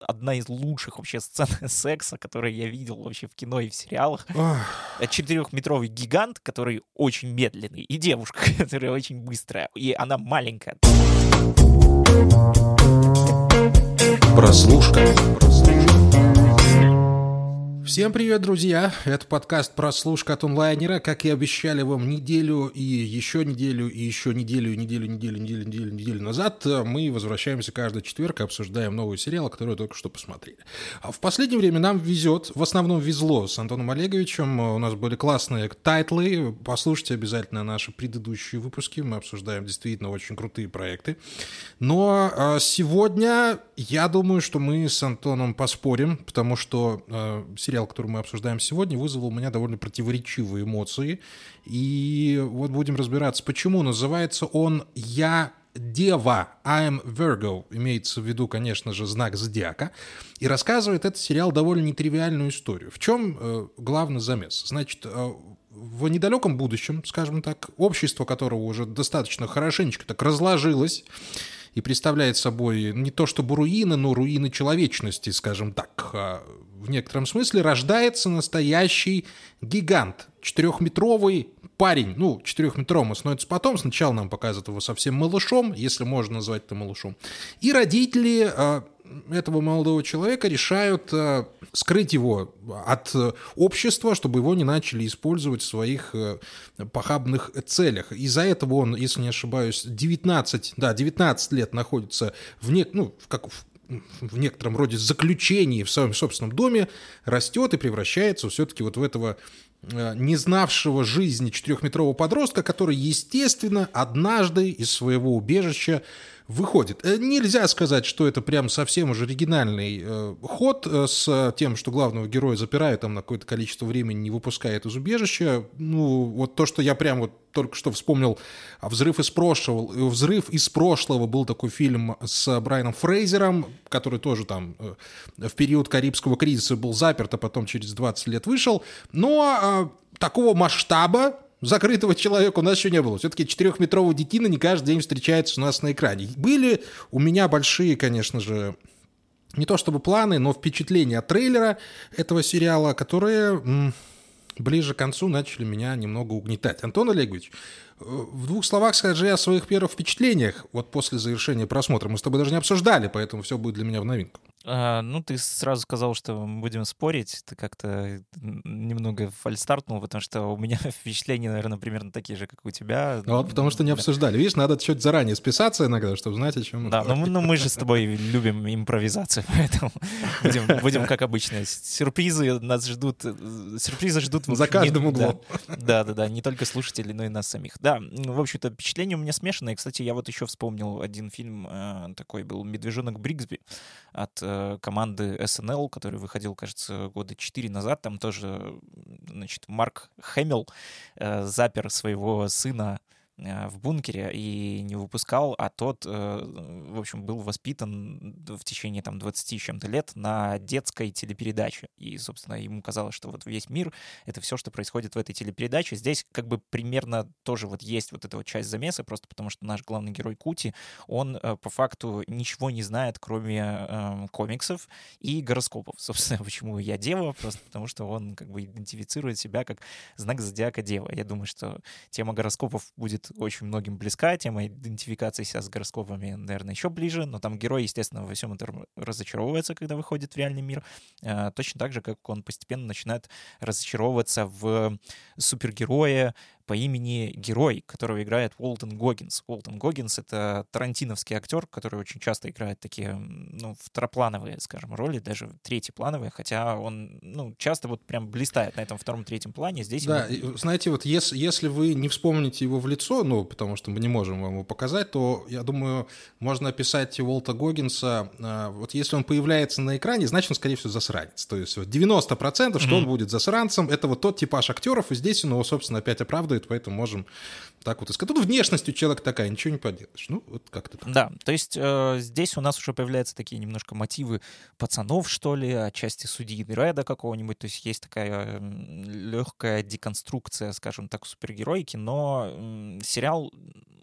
одна из лучших вообще сцен секса, которые я видел вообще в кино и в сериалах. Четырехметровый гигант, который очень медленный, и девушка, которая очень быстрая, и она маленькая. Прослушка. Всем привет, друзья! Это подкаст «Прослушка от онлайнера». Как и обещали вам неделю и еще неделю, и еще неделю, и неделю, неделю, неделю, неделю, неделю назад, мы возвращаемся каждый четверг и обсуждаем новый сериал, который только что посмотрели. А в последнее время нам везет, в основном везло с Антоном Олеговичем. У нас были классные тайтлы. Послушайте обязательно наши предыдущие выпуски. Мы обсуждаем действительно очень крутые проекты. Но а, сегодня я думаю, что мы с Антоном поспорим, потому что э, сериал сериал, который мы обсуждаем сегодня, вызвал у меня довольно противоречивые эмоции. И вот будем разбираться, почему. Называется он «Я Дева, I'm Virgo, имеется в виду, конечно же, знак зодиака, и рассказывает этот сериал довольно нетривиальную историю. В чем э, главный замес? Значит, э, в недалеком будущем, скажем так, общество которого уже достаточно хорошенечко так разложилось, и представляет собой не то чтобы руины, но руины человечности, скажем так. А в некотором смысле рождается настоящий гигант, четырехметровый парень, ну, четырехметровым становится потом, сначала нам показывают его совсем малышом, если можно назвать это малышом, и родители а, этого молодого человека решают э, скрыть его от э, общества, чтобы его не начали использовать в своих э, похабных целях. Из-за этого он, если не ошибаюсь, 19, да, 19 лет находится в, не, ну, как в, в некотором роде заключении в своем собственном доме, растет и превращается все-таки вот в этого не знавшего жизни четырехметрового подростка, который, естественно, однажды из своего убежища выходит. Э, нельзя сказать, что это прям совсем уже оригинальный э, ход э, с тем, что главного героя запирают там на какое-то количество времени, не выпускает из убежища. Ну, вот то, что я прям вот только что вспомнил «Взрыв из прошлого». «Взрыв из прошлого» был такой фильм с Брайаном Фрейзером, который тоже там в период Карибского кризиса был заперт, а потом через 20 лет вышел. Но а, такого масштаба закрытого человека у нас еще не было. Все-таки четырехметрового детина не каждый день встречается у нас на экране. Были у меня большие, конечно же, не то чтобы планы, но впечатления от трейлера этого сериала, которые ближе к концу начали меня немного угнетать. Антон Олегович, э, в двух словах скажи о своих первых впечатлениях вот после завершения просмотра. Мы с тобой даже не обсуждали, поэтому все будет для меня в новинку. А, ну, ты сразу сказал, что мы будем спорить. Ты как-то немного фальстартнул, потому что у меня впечатления, наверное, примерно такие же, как у тебя. Ну, вот потому что не обсуждали. Видишь, надо чуть заранее списаться иногда, чтобы знать, о чем Да, но мы, но мы же с тобой любим импровизацию, поэтому будем, будем как обычно. Сюрпризы нас ждут, сюрпризы ждут... За каждым не, углом. Да, да, да, не только слушателей, но и нас самих. Да, в общем-то, впечатления у меня смешанные. Кстати, я вот еще вспомнил один фильм, э, такой был «Медвежонок Бриксби» от Э, команды SNL, который выходил, кажется, года 4 назад. Там тоже, значит, Марк Хэмилл э, запер своего сына Э, в бункере и не выпускал, а тот, э, в общем, был воспитан в течение там 20 чем-то лет на детской телепередаче. И, собственно, ему казалось, что вот весь мир — это все, что происходит в этой телепередаче. Здесь как бы примерно тоже вот есть вот эта вот часть замеса, просто потому что наш главный герой Кути, он э, по факту ничего не знает, кроме э, комиксов и гороскопов. Собственно, почему я дева, просто потому что он как бы идентифицирует себя как знак зодиака дева. Я думаю, что тема гороскопов будет очень многим близка, тема идентификации себя с гороскопами, наверное, еще ближе, но там герой, естественно, во всем этом разочаровывается, когда выходит в реальный мир, а, точно так же, как он постепенно начинает разочаровываться в супергерое, по имени Герой, которого играет Уолтон Гоггинс. Уолтон Гоггинс — это тарантиновский актер, который очень часто играет такие, ну, второплановые, скажем, роли, даже третьеплановые, хотя он, ну, часто вот прям блистает на этом втором-третьем плане. Здесь да, ему... знаете, вот если, если вы не вспомните его в лицо, ну, потому что мы не можем вам его показать, то, я думаю, можно описать Уолта Гоггинса, а, вот если он появляется на экране, значит, он, скорее всего, засранец. То есть вот 90%, что mm-hmm. он будет засранцем, это вот тот типаж актеров, и здесь он его, собственно, опять оправдывает, поэтому можем Так вот, тут внешность у человека такая, ничего не поделаешь. Ну, вот как-то так. Да, то есть э, здесь у нас уже появляются такие немножко мотивы пацанов, что ли, отчасти судьи Дреда какого-нибудь. То есть есть такая легкая деконструкция, скажем так, супергероики, но сериал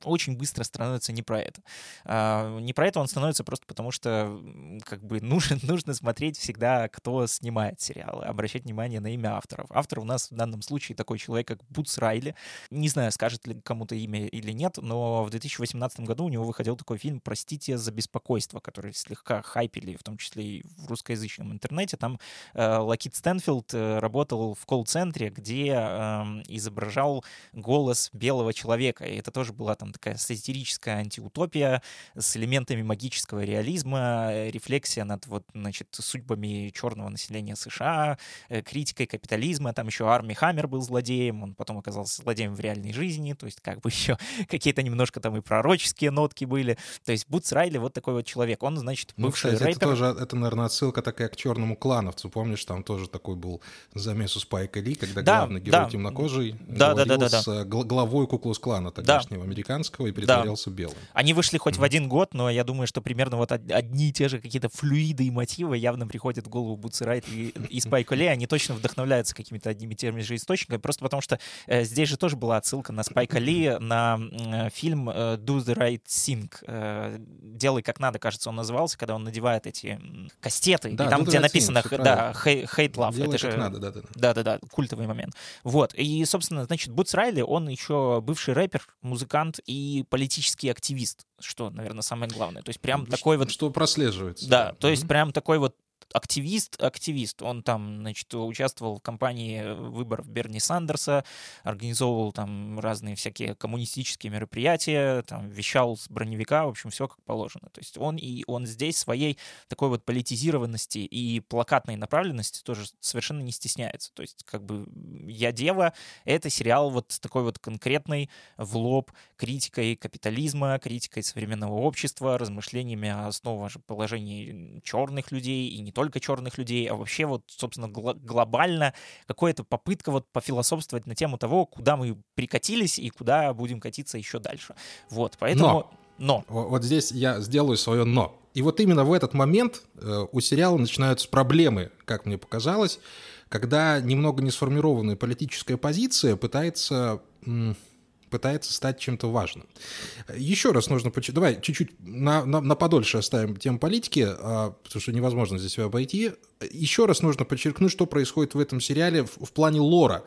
очень быстро становится не про это. А, не про это он становится просто потому, что как бы нужно, нужно смотреть всегда, кто снимает сериалы, обращать внимание на имя авторов. Автор у нас в данном случае такой человек, как Бутс Райли. Не знаю, скажет ли кому-то имя или нет, но в 2018 году у него выходил такой фильм «Простите за беспокойство», который слегка хайпили, в том числе и в русскоязычном интернете. Там э, Лакит Стэнфилд э, работал в колл-центре, где э, изображал голос белого человека, и это тоже была там такая сатирическая антиутопия с элементами магического реализма, э, рефлексия над вот, значит, судьбами черного населения США, э, критикой капитализма. Там еще Арми Хаммер был злодеем, он потом оказался злодеем в реальной жизни, то есть как бы еще какие-то немножко там и пророческие нотки были. То есть Бутс Райли вот такой вот человек. Он, значит, ну, бывший ну, кстати, рэпер. Это тоже, это, наверное, отсылка такая к черному клановцу. Помнишь, там тоже такой был замес у Спайка Ли, когда Да, главный герой да. темнокожий Да, да, да, да, да. с э, гл- главой Куклус клана тогдашнего американского и притворялся белым. Они вышли хоть в один год, но я думаю, что примерно вот од- одни и те же какие-то флюиды и мотивы явно приходят в голову Бутси Райт и, и Спайку Ли. Они точно вдохновляются какими-то одними и теми же источниками, просто потому что э, здесь же тоже была отсылка на Спайка Ли, на э, фильм э, Do the Right Thing. э, Делай как надо, кажется, он назывался, когда он надевает эти кастеты, Да, и там, где Right написано, Thing, да, hate, love. Делай это как же надо, да, да, да. да-да-да, культовый момент. Вот. И, собственно, значит, Бутс Райли, он еще бывший рэпер, музыкант и политический активист, что, наверное, самое главное. То есть прям такой вот... Что прослеживается. Да, то есть прям такой вот активист, активист. Он там, значит, участвовал в кампании выборов Берни Сандерса, организовывал там разные всякие коммунистические мероприятия, там вещал с броневика, в общем, все как положено. То есть он и он здесь своей такой вот политизированности и плакатной направленности тоже совершенно не стесняется. То есть как бы «Я дева» — это сериал вот такой вот конкретный в лоб критикой капитализма, критикой современного общества, размышлениями о основоположении черных людей и не только черных людей, а вообще вот, собственно, гла- глобально какая-то попытка вот пофилософствовать на тему того, куда мы прикатились и куда будем катиться еще дальше. Вот, поэтому... Но. Во- Вот здесь я сделаю свое «но». И вот именно в этот момент э, у сериала начинаются проблемы, как мне показалось, когда немного не сформированная политическая позиция пытается, пытается стать чем-то важным. Еще раз нужно... поч- Давай чуть-чуть на, на, на подольше оставим тему политики, а, потому что невозможно здесь ее обойти. Еще раз нужно подчеркнуть, что происходит в этом сериале в, в плане лора.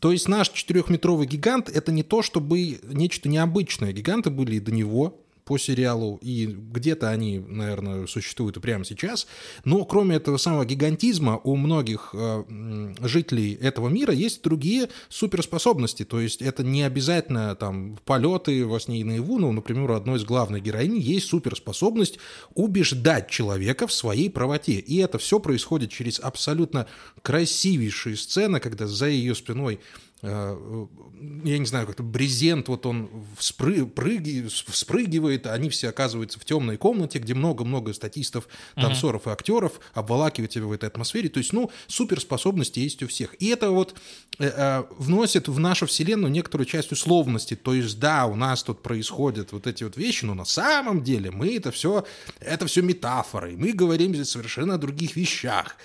То есть наш четырехметровый гигант — это не то, чтобы нечто необычное. Гиганты были и до него, по сериалу, и где-то они, наверное, существуют и прямо сейчас. Но кроме этого самого гигантизма у многих э, жителей этого мира есть другие суперспособности. То есть это не обязательно там полеты во сне и наяву. Ну, например, у одной из главных героинь есть суперспособность убеждать человека в своей правоте. И это все происходит через абсолютно красивейшие сцены, когда за ее спиной я не знаю, как-то брезент, вот он вспры- прыги- вспрыгивает, они все оказываются в темной комнате, где много-много статистов, танцоров и актеров, обволакивает тебя в этой атмосфере. То есть, ну, суперспособности есть у всех. И это вот э, э, вносит в нашу вселенную некоторую часть условности. То есть, да, у нас тут происходят вот эти вот вещи, но на самом деле мы это все, это все метафоры. Мы говорим здесь совершенно о других вещах.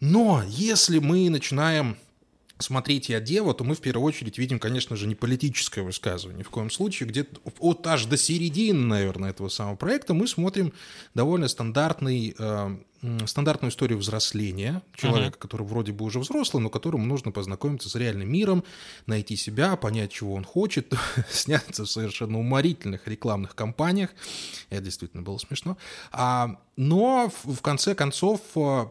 Но если мы начинаем смотреть «Я дева», то мы в первую очередь видим, конечно же, не политическое высказывание. Ни в коем случае. Где-то от аж до середины, наверное, этого самого проекта мы смотрим довольно стандартный, э, стандартную историю взросления человека, который вроде бы уже взрослый, но которому нужно познакомиться с реальным миром, найти себя, понять, чего он хочет, сняться в совершенно уморительных рекламных кампаниях. Это действительно было смешно. А, но в, в конце концов э,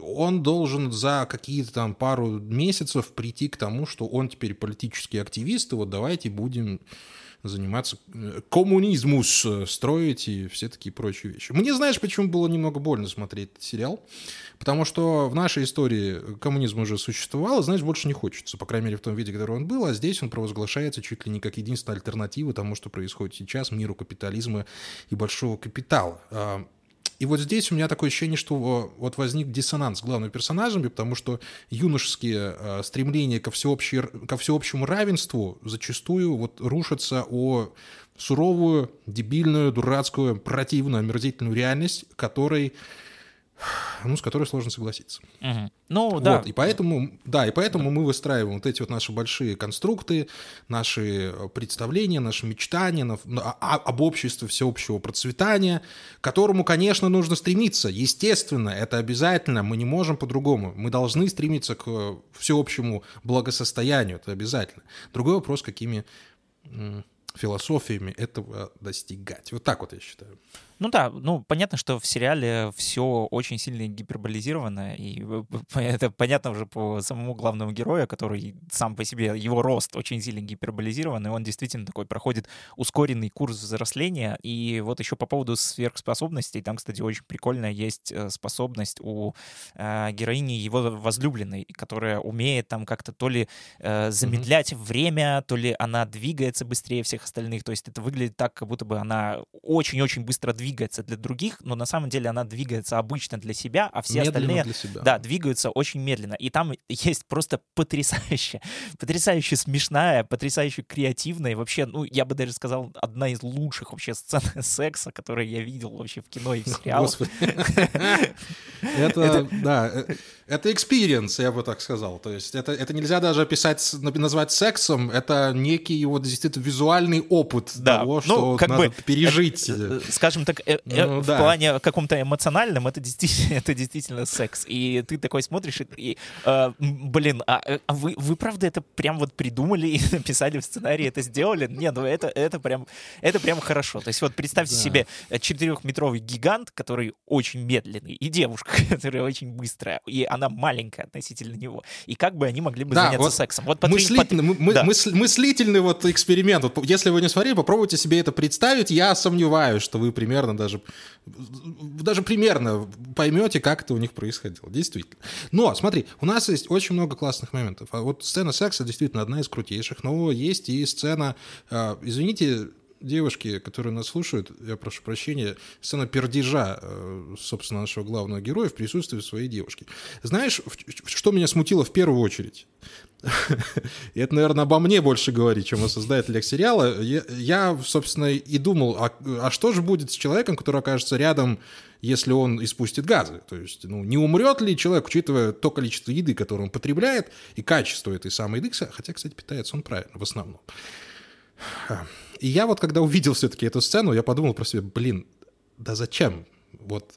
он должен за какие-то там пару месяцев прийти к тому, что он теперь политический активист, и вот давайте будем заниматься э, коммунизмус э, строить и все такие прочие вещи. Мне знаешь, почему было немного больно смотреть этот сериал? Потому что в нашей истории коммунизм уже существовал, и, знаешь, больше не хочется, по крайней мере, в том виде, который он был, а здесь он провозглашается чуть ли не как единственная альтернатива тому, что происходит сейчас, миру капитализма и большого капитала. И вот здесь у меня такое ощущение, что вот возник диссонанс с главными персонажами, потому что юношеские э, стремления ко, всеобщей, ко всеобщему равенству зачастую вот рушатся о суровую, дебильную, дурацкую, противную, омерзительную реальность, которой ну, с которой сложно согласиться. Угу. Ну, да. Вот, и поэтому, да, и поэтому мы выстраиваем вот эти вот наши большие конструкты, наши представления, наши мечтания на, на, об обществе всеобщего процветания, к которому, конечно, нужно стремиться. Естественно, это обязательно, мы не можем по-другому. Мы должны стремиться к всеобщему благосостоянию, это обязательно. Другой вопрос, какими философиями этого достигать. Вот так вот я считаю. Ну да, ну понятно, что в сериале все очень сильно гиперболизировано, и это понятно уже по самому главному герою, который сам по себе, его рост очень сильно гиперболизирован, и он действительно такой проходит ускоренный курс взросления. И вот еще по поводу сверхспособностей, там, кстати, очень прикольная есть э, способность у э, героини его возлюбленной, которая умеет там как-то то ли э, замедлять mm-hmm. время, то ли она двигается быстрее всех остальных. То есть это выглядит так, как будто бы она очень-очень быстро двигается двигается для других, но на самом деле она двигается обычно для себя, а все медленно остальные себя. да, двигаются очень медленно. И там есть просто потрясающе, потрясающе смешная, потрясающе креативная, вообще, ну, я бы даже сказал, одна из лучших вообще сцен секса, которые я видел вообще в кино и в сериалах. Это, да, э, это experience, я бы так сказал. То есть это, это нельзя даже описать, назвать сексом, это некий вот действительно визуальный опыт да. того, ну, что как надо бы, пережить. Это, скажем так, э, э, ну, в да. плане каком-то эмоциональном это действительно, это действительно секс. И ты такой смотришь и, и э, блин, а, э, а вы, вы правда это прям вот придумали и написали в сценарии, это сделали? Не, ну это, это прям, это прям хорошо. То есть вот представьте да. себе четырехметровый гигант, который очень медленный, и девушка, которая очень быстрая, и она маленькая относительно него. И как бы они могли бы да, заняться вот сексом? Вот мыслительный, под... мы, да. мысль, мыслительный вот эксперимент. Вот, если вы не смотрели, попробуйте себе это представить. Я сомневаюсь, что вы примерно даже, даже примерно поймете, как это у них происходило. Действительно. Но, смотри, у нас есть очень много классных моментов. А вот сцена секса действительно одна из крутейших. Но есть и сцена, э, извините, девушки, которые нас слушают, я прошу прощения, сцена пердежа, э, собственно, нашего главного героя в присутствии своей девушки. Знаешь, что меня смутило в первую очередь? Это, наверное, обо мне больше говорит, чем о создателях сериала. Я, я собственно, и думал, а, а что же будет с человеком, который окажется рядом, если он испустит газы? То есть, ну, не умрет ли человек, учитывая то количество еды, которое он потребляет, и качество этой самой еды, хотя, кстати, питается он правильно, в основном. И я вот, когда увидел все-таки эту сцену, я подумал про себя, блин, да зачем? Вот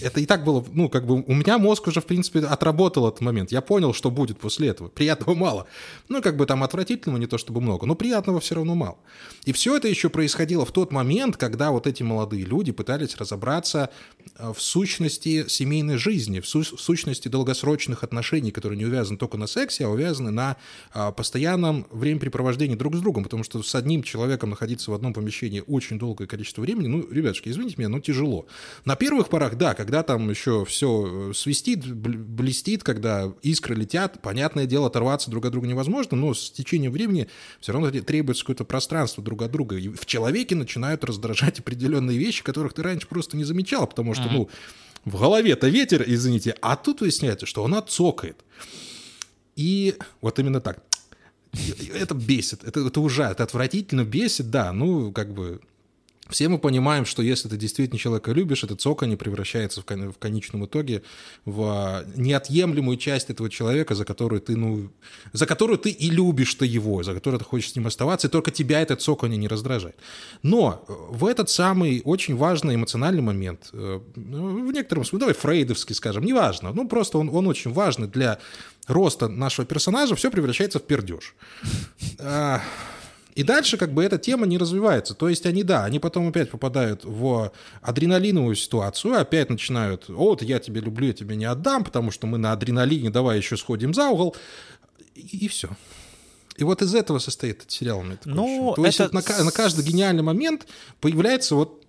это и так было, ну, как бы у меня мозг уже, в принципе, отработал этот момент. Я понял, что будет после этого. Приятного мало. Ну, как бы там отвратительного не то чтобы много, но приятного все равно мало. И все это еще происходило в тот момент, когда вот эти молодые люди пытались разобраться э, в сущности семейной жизни, в, су- в сущности долгосрочных отношений, которые не увязаны только на сексе, а увязаны на а, постоянном времяпрепровождении друг с другом. Потому что с одним человеком находиться в одном помещении очень долгое количество времени, ну, ребятушки, извините меня, но тяжело. На первых порах, да, когда там еще все э, свистит, блестит, когда искры летят, понятное дело, оторваться друг от друга невозможно, но с течением времени все равно требуется какое-то пространство друг от друга. И в человеке начинают раздражать определенные вещи, которых ты раньше просто не замечал, потому что, ну, в голове-то ветер, извините, а тут выясняется, что она цокает. И вот именно так. Это бесит, это, это ужасно, это отвратительно бесит, да, ну, как бы все мы понимаем, что если ты действительно человека любишь, это цоканье превращается в, кон- в конечном итоге в неотъемлемую часть этого человека, за которую ты, ну, за которую ты и любишь-то его, за которую ты хочешь с ним оставаться, и только тебя это цоканье не раздражает. Но в этот самый очень важный эмоциональный момент, э, в некотором смысле, давай фрейдовский скажем, неважно, ну просто он, он очень важный для роста нашего персонажа, все превращается в пердеж. И дальше как бы эта тема не развивается. То есть они, да, они потом опять попадают в адреналиновую ситуацию, опять начинают, вот я тебя люблю, я тебя не отдам, потому что мы на адреналине, давай еще сходим за угол. И, и все. И вот из этого состоит этот сериал. Ну, То это... есть вот на, на каждый гениальный момент появляется вот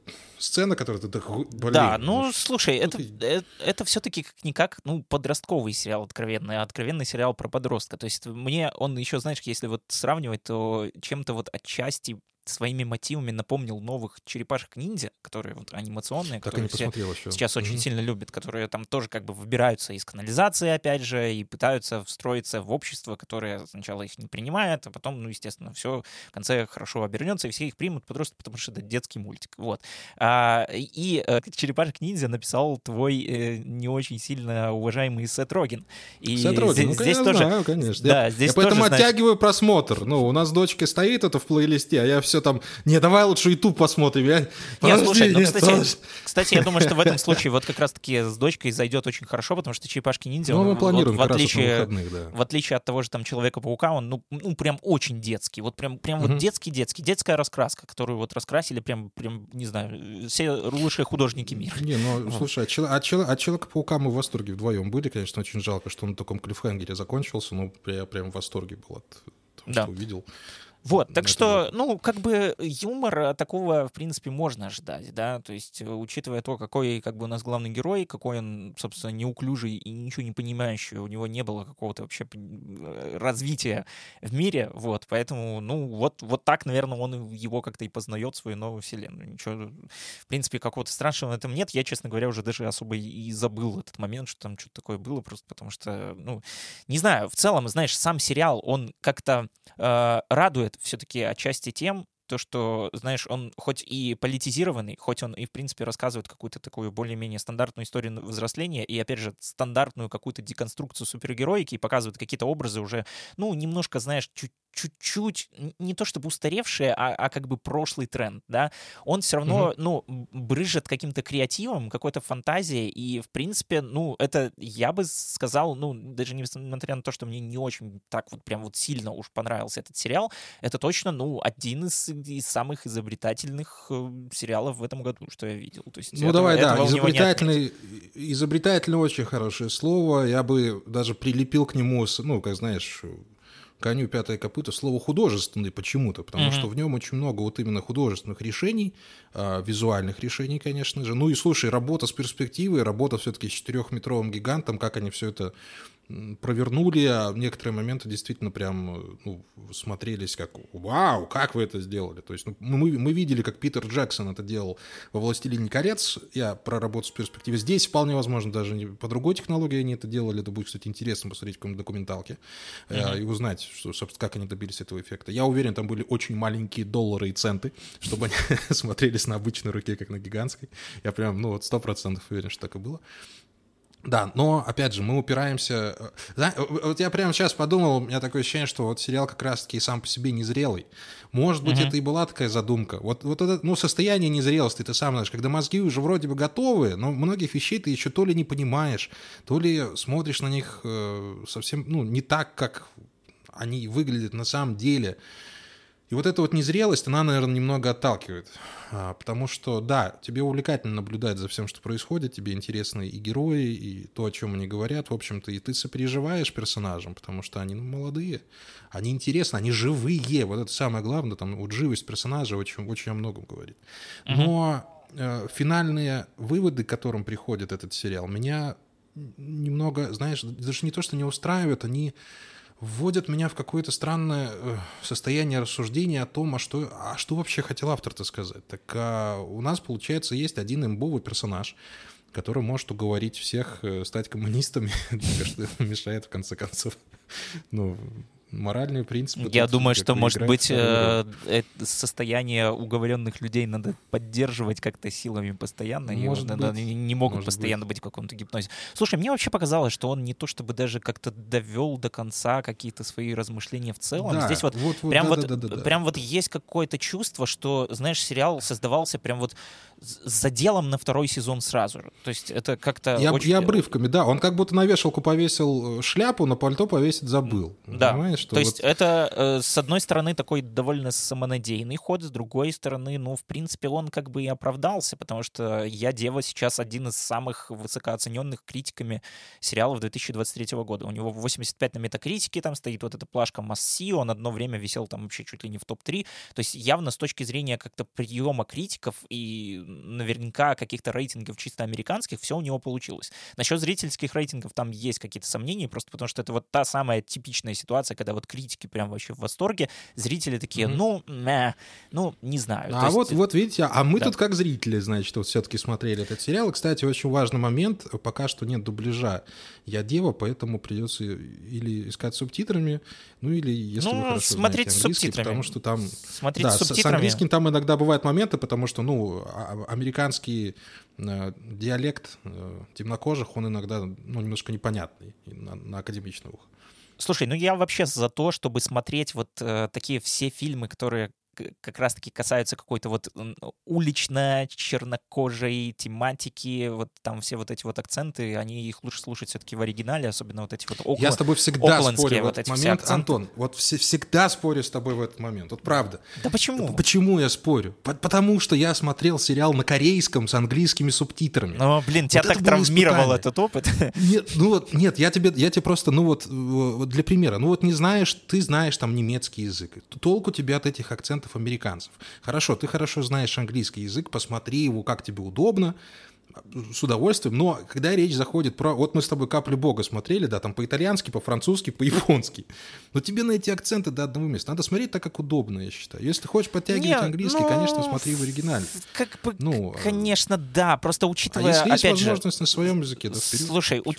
сцена, которая ты так, блин. Да, ну, ну слушай, это, это, это все-таки как-никак, ну, подростковый сериал откровенный, а откровенный сериал про подростка. То есть мне он еще, знаешь, если вот сравнивать, то чем-то вот отчасти своими мотивами напомнил новых черепашек-ниндзя, которые вот анимационные, Так которые все еще. сейчас очень Мгм. сильно любят, которые там тоже как бы выбираются из канализации, опять же, и пытаются встроиться в общество, которое сначала их не принимает, а потом, ну, естественно, все в конце хорошо обернется, и все их примут просто потому, что это детский мультик. Вот. А, и э, черепашек-ниндзя написал твой э, не очень сильно уважаемый Сет Роген. И Сет Роген, здесь, ну, здесь я тоже... знаю, конечно. Да, я, здесь я поэтому тоже, оттягиваю просмотр. Ну, у нас с дочкой стоит это в плейлисте, а я все там, не, давай лучше YouTube посмотрим. Я... Нет, слушай, ну, кстати, подожди. кстати, я думаю, что в этом случае вот как раз-таки с дочкой зайдет очень хорошо, потому что черепашки ниндзя, Ну, мы планируем в вот на отличие, выходных, да. в отличие от того же там Человека-паука, он, ну, ну, прям очень детский. Вот прям, прям Мгм. вот детский-детский. Детская раскраска, которую вот раскрасили прям, прям, не знаю, все лучшие художники мира. Не, ну, Вот. слушай, от, от от Человека-паука мы в восторге вдвоем были, конечно, очень жалко, что он на таком клиффхенгере закончился, но я прям в восторге был от того, Да. что увидел. Вот, Ну, так это что, ну, как бы юмор такого, в принципе, можно ожидать, да, то есть, э, учитывая то, какой, как бы, у нас главный герой, какой он, собственно, неуклюжий и ничего не понимающий, у него не было какого-то вообще э, развития в мире, вот, поэтому, ну, вот, вот так, наверное, он его как-то и познает, свою новую вселенную. Ничего, в принципе, какого-то страшного в этом нет. Я, честно говоря, уже даже особо и- и забыл этот момент, что там что-то такое было, просто потому что, ну, не знаю, в целом, знаешь, сам сериал, он как-то э, радует все-таки отчасти тем, то, что, знаешь, он хоть и политизированный, хоть он и, в принципе, рассказывает какую-то такую более-менее стандартную историю взросления и, опять же, стандартную какую-то деконструкцию супергероики и показывает какие-то образы уже, ну, немножко, знаешь, чуть чуть-чуть, не то чтобы устаревшие, а, а как бы прошлый тренд, да, он все равно, ну, м, брыжет каким-то креативом, какой-то фантазией, и, в принципе, ну, это, я бы сказал, ну, даже несмотря на то, что мне не очень так вот прям вот сильно уж понравился этот сериал, это точно, ну, один из, из самых изобретательных э, сериалов в этом году, что я видел. То есть Ну этого- давай, да, этого отнять. изобретательный, изобретательный очень хорошее слово. Я бы даже прилепил к нему, ну, как знаешь, коню пятое копыто, слово художественный почему-то, потому Мгм. что в нем очень много вот именно художественных решений, а, визуальных решений, конечно же. Ну и слушай, работа с перспективой, работа все-таки с четырехметровым гигантом, как они все это провернули, а некоторые моменты действительно прям э, ну, смотрелись как «Вау, как вы это сделали?» То есть ну, мы, мы видели, как Питер Джексон это делал во «Властелине колец», я про работу с перспективой. Здесь вполне возможно даже не, по другой технологии они это делали, это будет, кстати, интересно посмотреть в какой-нибудь документалке э, и узнать, что, собственно, как они добились этого эффекта. Я уверен, там были очень маленькие доллары и центы, чтобы они смотрелись на обычной руке, как на гигантской. Я прям, ну вот, сто процентов уверен, что так и было. Да, но, опять же, мы упираемся... э, зна- э, Вот я прямо сейчас подумал, у меня такое ощущение, что вот сериал как раз-таки сам по себе незрелый. Может быть, Мгм. это и была такая задумка. Вот, вот это, ну, состояние незрелости, ты сам знаешь, когда мозги уже вроде бы готовы, но многих вещей ты еще то ли не понимаешь, то ли смотришь на них э, совсем, ну, не так, как они выглядят на самом деле. И вот эта вот незрелость, она, наверное, немного отталкивает. А, Потому что, да, тебе увлекательно наблюдать за всем, что происходит, тебе интересны и герои, и то, о чем они говорят, в общем-то, и ты сопереживаешь персонажам, потому что они ну, молодые, они интересны, они живые. Вот это самое главное, там вот живость персонажа очень, очень о многом говорит. Но э, финальные выводы, к которым приходит этот сериал, меня немного, знаешь, даже не то, что не устраивают, они вводят меня в какое-то странное э, состояние рассуждения о том, а что, а что вообще хотел автор-то сказать. Так а у нас, получается, есть один имбовый персонаж, который может уговорить всех э, стать коммунистами, что мешает, в конце концов. Ну, моральные принципы. Я тут думаю, что, может быть, э, состояние уговоренных людей надо поддерживать как-то силами постоянно. и Может надо- быть. они не могут Может постоянно быть в каком-то гипнозе. Слушай, мне вообще показалось, что он не то чтобы даже как-то довел до конца какие-то свои размышления в целом. Да, Здесь вот вот, вот, прям да, вот, да, да, да, да. прям вот есть какое-то чувство, что, знаешь, сериал создавался прям вот с заделом на второй сезон сразу же. То есть это как-то И, об- очень... и обрывками, да. Он как будто на вешалку повесил э, шляпу, на пальто повесить забыл. Да. Понимаешь, что То есть вот- это, э, с одной стороны, такой довольно самонадеянный ход, с другой стороны, ну, в принципе, он как бы и оправдался, потому что «Я, Дева» сейчас один из самых высокооцененных критиками сериалов 2023 года. У него 85 на метакритике, там стоит вот эта плашка Масси, он одно время висел там вообще чуть ли не в топ-3. То есть явно с точки зрения как-то приема критиков и наверняка каких-то рейтингов чисто американских, все у него получилось. Насчет зрительских рейтингов там есть какие-то сомнения, просто потому что это вот та самая типичная ситуация, когда когда вот критики прям вообще в восторге, зрители такие, mm-hmm. ну, мя, ну, не знаю. А есть... вот, вот видите, а мы да. тут как зрители, значит, вот все-таки смотрели этот сериал. И, кстати, очень важный момент, пока что нет дубляжа «Я дева», поэтому придется или искать субтитрами, ну или, если ну, вы хорошо смотреть знаете субтитрами. потому что там... Смотрите да, субтитрами. с английским там иногда бывают моменты, потому что, ну, а, а, американский э, диалект э, темнокожих, он иногда, ну, немножко непонятный на, на академичный ух. Слушай, ну я вообще за то, чтобы смотреть вот э, такие все фильмы, которые как раз-таки касаются какой-то вот улично-чернокожей тематики, вот там все вот эти вот акценты, они их лучше слушать все-таки в оригинале, особенно вот эти вот около, Я с тобой всегда спорю в этот момент, Антон, вот вс- всегда спорю с тобой в этот момент, вот правда. Да почему? Да, почему я спорю? Потому что я смотрел сериал на корейском с английскими субтитрами. Ну, блин, тебя вот так травмировал этот опыт. Нет, ну вот, нет, я тебе, я тебе просто, ну вот, для примера, ну вот не знаешь, ты знаешь там немецкий язык, толку тебе от этих акцентов американцев. Хорошо, ты хорошо знаешь английский язык, посмотри его, как тебе удобно, с удовольствием, но когда речь заходит про... Вот мы с тобой «Каплю Бога» смотрели, да, там по-итальянски, по-французски, по-японски. Но тебе на эти акценты до одного места. Надо смотреть так, как удобно, я считаю. Если хочешь подтягивать Нет, английский, ну, конечно, смотри в оригинале. Как бы, ну, конечно, да, просто учитывая, а если опять есть возможность же, на своем языке, да, вперед. Слушай, у,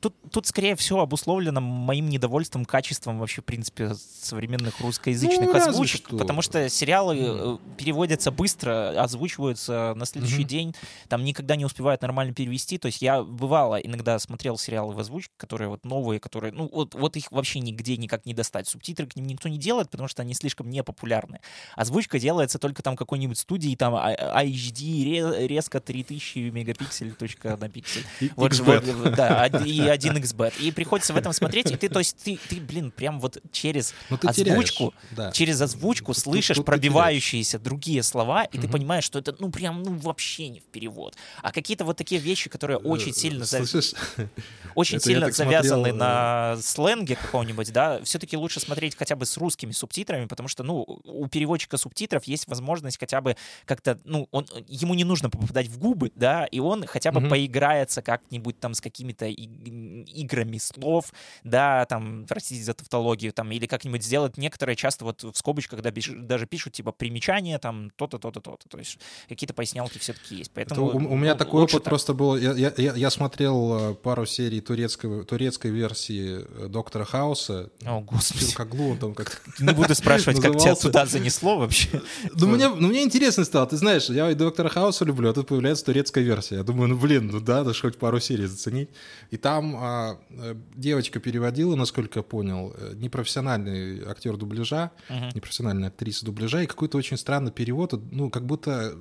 тут, тут, скорее всего, обусловлено моим недовольством качеством вообще, в принципе, современных русскоязычных ну, озвучек, что. потому что сериалы mm. переводятся быстро, озвучиваются на следующий mm-hmm. день, там никогда не успевают нормально перевести. То есть я бывало иногда смотрел сериалы в озвучке, которые вот новые, которые, ну вот, вот их вообще нигде никак не достать. Субтитры к ним никто не делает, потому что они слишком непопулярны. Озвучка делается только там какой-нибудь студии, там HD, резко 3000 мегапиксель, точка на пиксель. Вот, вот, да, и 1xbet. И приходится в этом смотреть, и ты, то есть ты, ты блин, прям вот через ну, озвучку, да. через озвучку слышишь тут, тут пробивающиеся другие слова, и угу. ты понимаешь, что это, ну, прям, ну, вообще не в перевод. А какие-то вот такие вещи, которые э, очень сильно, Слышишь? очень сильно завязаны смотрел... на сленге каком-нибудь, да, все-таки лучше смотреть хотя бы с русскими субтитрами, потому что, ну, у переводчика субтитров есть возможность хотя бы как-то, ну, он, ему не нужно попадать в губы, да, и он хотя бы угу. поиграется как-нибудь там с какими-то играми слов, да, там, простите за тавтологию, там, или как-нибудь сделать некоторые часто вот в скобочках, когда даже пишут, типа, примечания, там, то-то, то-то, то-то, то есть какие-то пояснялки все-таки есть, поэтому... у, у меня такой опыт так. просто был. Я, я, я смотрел э, пару серий турецкой, турецкой версии э, Доктора Хауса. О, господи. Тюркоглу он там как Не буду спрашивать, как тебя туда занесло вообще. Ну, мне, ну, мне интересно стало. Ты знаешь, я и Доктора Хауса люблю, а тут появляется турецкая версия. Я думаю, ну, блин, ну да, даже хоть пару серий заценить. И там а, э, девочка переводила, насколько я понял, непрофессиональный актер дубляжа, uh-huh. непрофессиональная актриса дубляжа, и какой-то очень странный перевод, ну, как будто...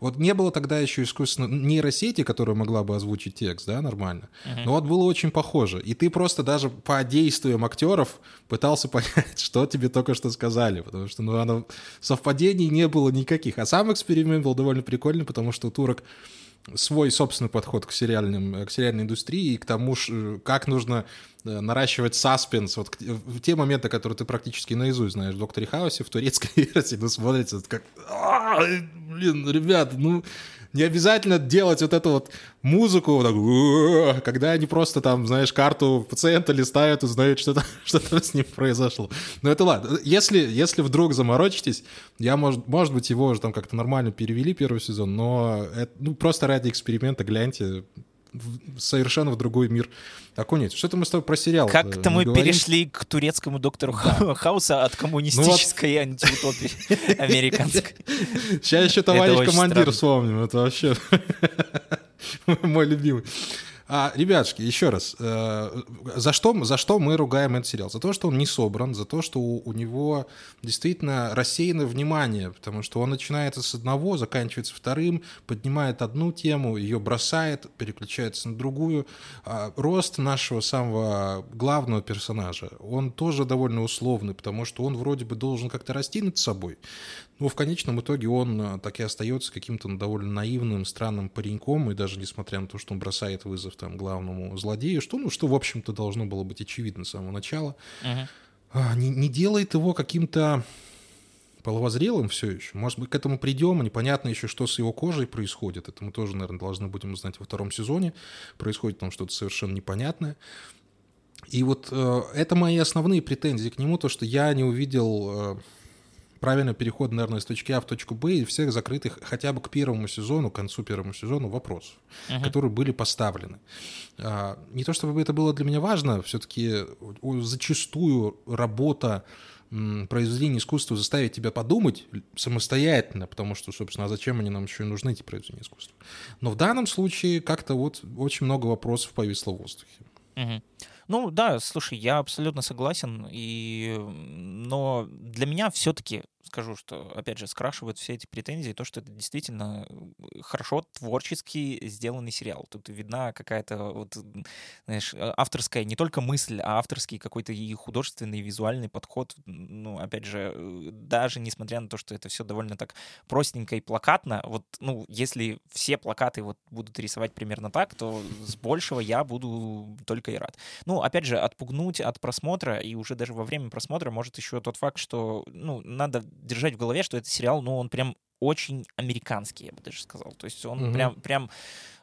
Вот не было тогда еще искусственно нейросети, которая могла бы озвучить текст, да, нормально. Uh-huh. Но вот было очень похоже. И ты просто даже по действиям актеров пытался понять, что тебе только что сказали, потому что, ну, оно совпадений не было никаких. А сам эксперимент был довольно прикольный, потому что у турок свой собственный подход к, сериальным, к сериальной индустрии и к тому, как нужно э, наращивать саспенс. Вот в те моменты, которые ты практически наизусть знаешь в «Докторе Хаусе», в турецкой версии, ну, смотрится как... Блин, ребят, ну не обязательно делать вот эту вот музыку, вот так, когда они просто там, знаешь, карту пациента листают и знают, что, там, что там с ним произошло. Но это ладно. Если, если вдруг заморочитесь, я, может, может быть, его уже там как-то нормально перевели первый сезон, но это, ну, просто ради эксперимента гляньте, совершенно в другой мир окунется. Что-то мы с тобой про сериал Как-то мы говорим. перешли к турецкому доктору да. Хауса от коммунистической ну, вот... антиутопии американской. Сейчас еще товарищ командир вспомним. Это вообще мой любимый. А, ребятушки, еще раз, э, за, что, за что мы ругаем этот сериал? За то, что он не собран, за то, что у, у него действительно рассеяно внимание, потому что он начинается с одного, заканчивается вторым, поднимает одну тему, ее бросает, переключается на другую. А, рост нашего самого главного персонажа, он тоже довольно условный, потому что он вроде бы должен как-то расти над собой, но в конечном итоге он э, так и остается каким-то довольно наивным, странным пареньком, и даже несмотря на то, что он бросает вызов там главному злодею, что, ну, что в общем-то должно было быть очевидно с самого начала, uh-huh. не, не делает его каким-то половозрелым все еще. Может быть, к этому придем. Непонятно еще, что с его кожей происходит. Это мы тоже, наверное, должны будем узнать во втором сезоне. Происходит там что-то совершенно непонятное. И вот э, это мои основные претензии к нему, то, что я не увидел э, правильный переход, наверное, с точки А в точку Б и всех закрытых хотя бы к первому сезону, к концу первого сезона вопросов, uh-huh. которые были поставлены. А, не то чтобы это было для меня важно, все-таки зачастую работа произведения искусства заставить тебя подумать самостоятельно, потому что, собственно, а зачем они нам еще и нужны, эти произведения искусства. Но в данном случае как-то вот очень много вопросов повисло в воздухе. Угу. Ну да, слушай, я абсолютно согласен, и... но для меня все-таки скажу, что, опять же, скрашивают все эти претензии то, что это действительно э, хорошо творчески сделанный сериал. Тут видна какая-то, вот, знаешь, э, авторская не только мысль, а авторский какой-то и художественный, и визуальный подход. Ну, опять же, э, даже несмотря на то, что это все довольно так простенько и плакатно, вот, ну, если все плакаты вот будут рисовать примерно так, то с большего я буду только и рад. Ну, опять же, отпугнуть от просмотра, и уже даже во время просмотра может еще тот факт, что, ну, надо держать в голове, что это сериал, ну, он прям очень американский, я бы даже сказал. То есть он угу. прям, прям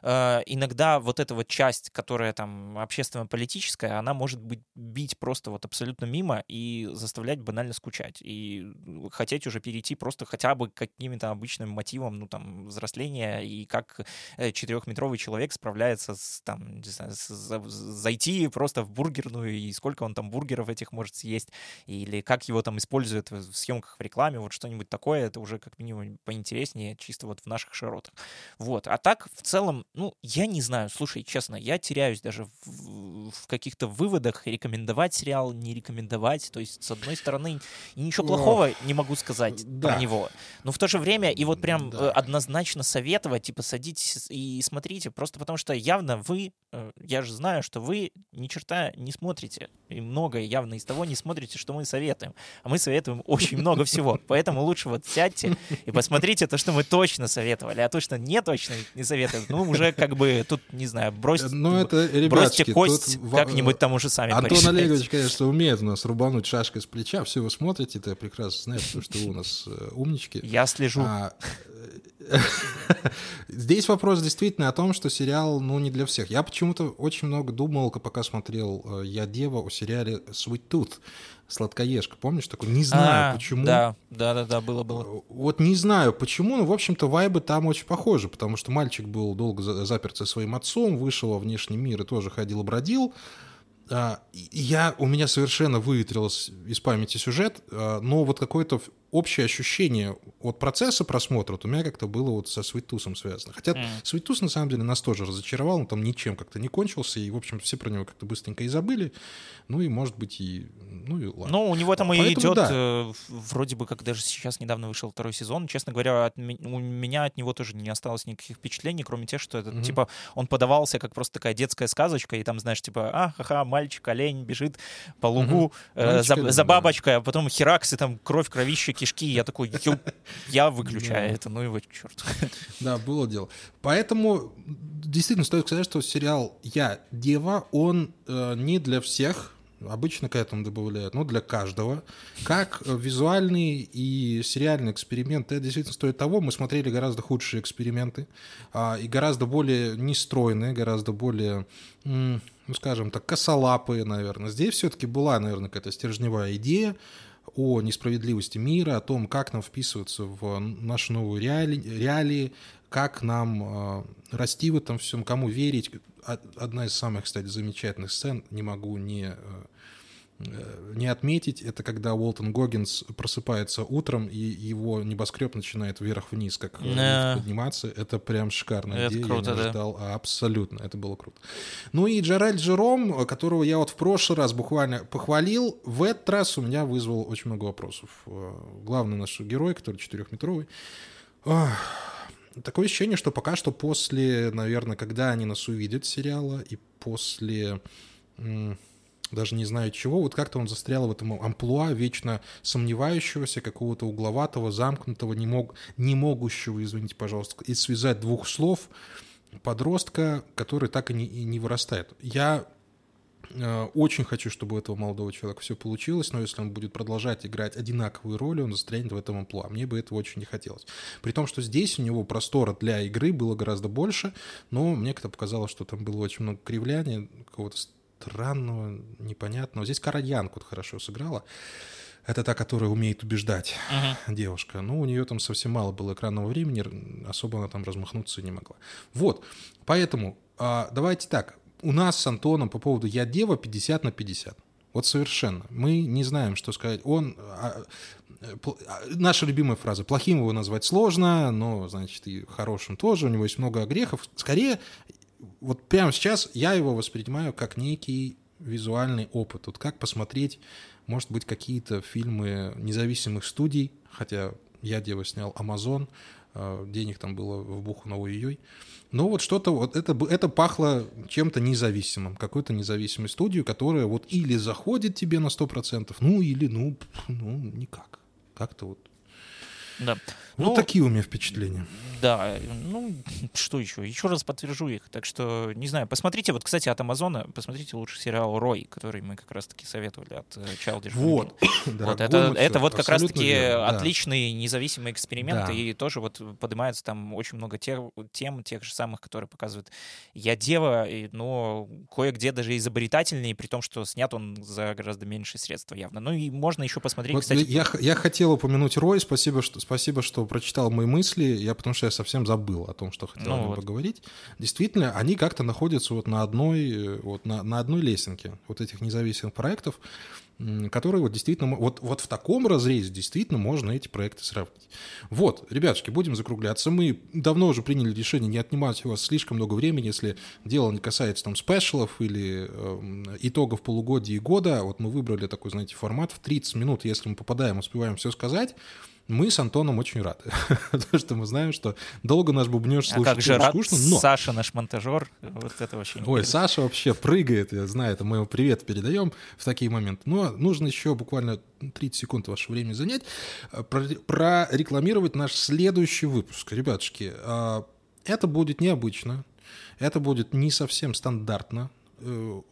э, иногда вот эта вот часть, которая там общественно-политическая, она может быть бить просто вот абсолютно мимо и заставлять банально скучать. И хотеть уже перейти просто хотя бы каким-то обычным мотивом, ну там, взросления, и как э, четырехметровый человек справляется с там, не знаю, с, зайти просто в бургерную, и сколько он там бургеров этих может съесть, или как его там используют в съемках в рекламе, вот что-нибудь такое, это уже как минимум поинтереснее чисто вот в наших широтах. Вот. А так, в целом, ну, я не знаю, слушай, честно, я теряюсь даже в, в каких-то выводах, рекомендовать сериал, не рекомендовать. То есть, с одной стороны, ничего плохого не могу сказать да. про него. Но в то же время и вот прям да. Э, однозначно советовать, типа, садитесь и смотрите, просто потому что явно вы, э, я же знаю, что вы ни черта не смотрите. И многое явно из того не смотрите, что мы советуем. А мы советуем очень много всего. Поэтому лучше вот сядьте и посмотрите то, что мы точно советовали, а то, что не точно не советуем, ну, уже как бы тут, не знаю, бросьте, ну, это, бросьте кость как-нибудь там уже сами Антон порешайте. Олегович, конечно, умеет у нас рубануть шашкой с плеча. Все вы смотрите, это прекрасно знаете, потому что вы у нас э, умнички. Я слежу. А, Здесь вопрос действительно о том, что сериал, ну, не для всех. Я почему-то очень много думал, пока смотрел э, «Я Дева» о сериале «Sweet Tooth», «Сладкоежка». Помнишь такой? Не знаю, а, почему. Да, да, да, да, было, было. Э, вот не знаю, почему, но, в общем-то, вайбы там очень похожи, потому что мальчик был долго заперт со своим отцом, вышел во внешний мир и тоже ходил-бродил. А, я, у меня совершенно выветрилось из памяти сюжет, а, но вот какое-то общее ощущение от процесса просмотра вот у меня как-то было вот со Свитусом связано. Хотя mm. Свитус на самом деле нас тоже разочаровал, он там ничем как-то не кончился, и, в общем, все про него как-то быстренько и забыли. Ну и, может быть, и... Ну и ладно. Ну, у него там Поэтому, и идет, да. э, вроде бы, как даже сейчас недавно вышел второй сезон. Честно говоря, от, у меня от него тоже не осталось никаких впечатлений, кроме тех, что это, mm-hmm. типа, он подавался как просто такая детская сказочка, и там, знаешь, типа, а, ха-ха, мальчик, олень бежит по лугу mm-hmm. э, за, за бабочкой, а потом херакс, и там кровь, кровище, кишки. Я такой, я выключаю это, ну его черт. Да, было дело. Поэтому действительно стоит сказать, что сериал «Я Дева», он э, не для всех, Обычно к этому добавляют, но для каждого. Как визуальный и сериальный эксперимент, это действительно стоит того. Мы смотрели гораздо худшие эксперименты, а, и гораздо более нестройные, гораздо более, ну, скажем так, косолапые, наверное. Здесь все-таки была, наверное, какая-то стержневая идея, о несправедливости мира, о том, как нам вписываться в нашу новую реали, реалии, как нам э, расти в этом всем, кому верить. Одна из самых, кстати, замечательных сцен, не могу не э, не отметить, это когда Уолтон Гоггинс просыпается утром, и его небоскреб начинает вверх-вниз, как yeah. подниматься. Это прям шикарная это идея, круто, я не. Да. Абсолютно, это было круто. Ну и Джеральд Жером, которого я вот в прошлый раз буквально похвалил, в этот раз у меня вызвал очень много вопросов. Э, главный наш герой, который четырехметровый, Такое ощущение, что пока что после, наверное, когда они нас увидят сериала, и после даже не знаю чего, вот как-то он застрял в этом амплуа вечно сомневающегося, какого-то угловатого, замкнутого, не, мог, не могущего, извините, пожалуйста, и связать двух слов подростка, который так и не, и не вырастает. Я э, очень хочу, чтобы у этого молодого человека все получилось, но если он будет продолжать играть одинаковые роли, он застрянет в этом амплуа. Мне бы этого очень не хотелось. При том, что здесь у него простора для игры было гораздо больше, но мне как-то показалось, что там было очень много кривляния, какого-то странного, непонятного. Здесь Караянку хорошо сыграла. Это та, которая умеет убеждать uh-huh. девушка. Ну, у нее там совсем мало было экранного времени, особо она там размахнуться не могла. Вот, поэтому а, давайте так. У нас с Антоном по поводу «Я дева» 50 на 50. Вот совершенно. Мы не знаем, что сказать. Он... А, а, наша любимая фраза. Плохим его назвать сложно, но, значит, и хорошим тоже. У него есть много грехов. Скорее, вот прямо сейчас я его воспринимаю как некий визуальный опыт. Вот как посмотреть, может быть, какие-то фильмы независимых студий, хотя я дева снял Amazon, а, денег там было в буху на ой Но вот что-то, вот это, это пахло чем-то независимым, какой-то независимой студией, которая вот или заходит тебе на 100%, ну или, ну, ну никак. Как-то вот да. Вот ну, такие у меня впечатления. Да, ну что еще? Еще раз подтвержу их. Так что, не знаю, посмотрите, вот, кстати, от Амазона, посмотрите лучше сериал «Рой», который мы как раз-таки советовали от э, Childish Вот, вот это, это вот как раз-таки верно, отличный независимый эксперимент, да. и тоже вот поднимается там очень много тем, тем, тех же самых, которые показывают «Я дева», и, но кое-где даже изобретательнее, при том, что снят он за гораздо меньшие средства явно. Ну и можно еще посмотреть, вот кстати... Я, я хотел упомянуть «Рой», спасибо, что, спасибо, что прочитал мои мысли, я потому что я совсем забыл о том, что хотел ну, вот. поговорить. Действительно, они как-то находятся вот на одной, э, вот на, на одной лесенке вот этих независимых проектов, которые вот действительно, вот, вот в таком разрезе действительно можно эти проекты сравнить. Вот, ребятушки, будем закругляться. Мы давно уже приняли решение не отнимать у вас слишком много времени, если дело не касается там спешалов или э, итогов полугодия и года. Вот мы выбрали такой, знаете, формат в 30 минут, если мы попадаем, успеваем все сказать. Мы с Антоном очень рады, потому что мы знаем, что долго наш бубнеж слушать а как же рад скучно, но... Саша, наш монтажер, вот это вообще Ой, Саша вообще прыгает, я знаю, это мы ему привет передаем в такие моменты. Но нужно еще буквально 30 секунд вашего времени занять, э, прорекламировать наш следующий выпуск. Ребятушки, а, это будет необычно, это будет не совсем стандартно,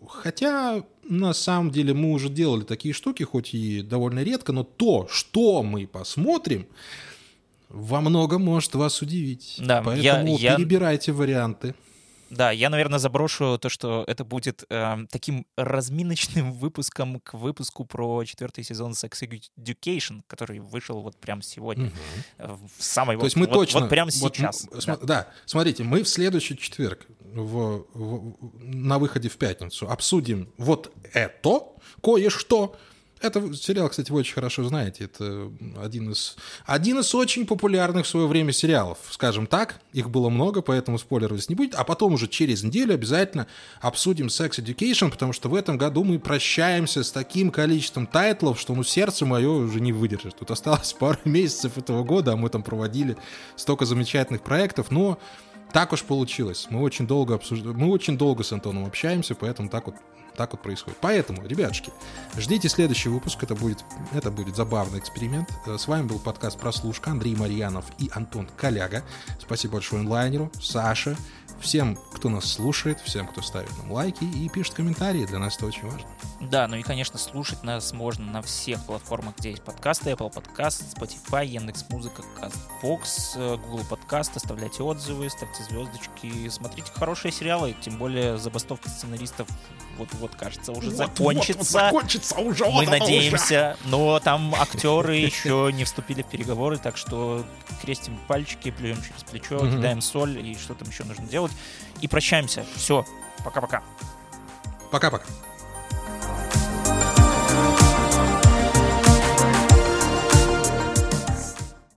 хотя, на самом деле, мы уже делали такие штуки, хоть и довольно редко, но то, что мы посмотрим, во многом может вас удивить. Да, Поэтому я, перебирайте варианты. Да, я, наверное, заброшу то, что это будет э, таким разминочным выпуском к выпуску про четвертый сезон Sex Education, который вышел вот прямо сегодня. Угу. В самой то вот, есть мы вот, точно, вот прямо сейчас. Вот, да. да, смотрите, мы в следующий четверг в, в, на выходе в пятницу обсудим вот это, кое-что, это сериал, кстати, вы очень хорошо знаете. Это один из, один из очень популярных в свое время сериалов, скажем так. Их было много, поэтому спойлеров здесь не будет. А потом уже через неделю обязательно обсудим Sex Education, потому что в этом году мы прощаемся с таким количеством тайтлов, что ну сердце мое уже не выдержит. Тут осталось пару месяцев этого года, а мы там проводили столько замечательных проектов, но так уж получилось. Мы очень долго обсуждаем, мы очень долго с Антоном общаемся, поэтому так вот так вот происходит. Поэтому, ребятушки, ждите следующий выпуск. Это будет, это будет забавный эксперимент. Э, с вами был подкаст «Прослушка». Андрей Марьянов и Антон Коляга. Спасибо большое онлайнеру, Саше, всем, кто нас слушает, всем, кто ставит нам лайки и пишет комментарии. Для нас это очень важно. Да, ну и, конечно, слушать нас можно на всех платформах, где есть подкасты. Apple Podcast, Spotify, Яндекс.Музыка, CastBox, э, Google Podcast. Оставляйте отзывы, ставьте звездочки, смотрите хорошие сериалы. Тем более забастовка сценаристов вот-вот, кажется, уже вот, закончится. Вот, вот закончится уже. Мы вот надеемся. Уже. Но там актеры еще не вступили в переговоры, так что крестим пальчики, плюем через плечо, кидаем соль и что там еще нужно делать. И прощаемся. Все. Пока-пока. Пока-пока.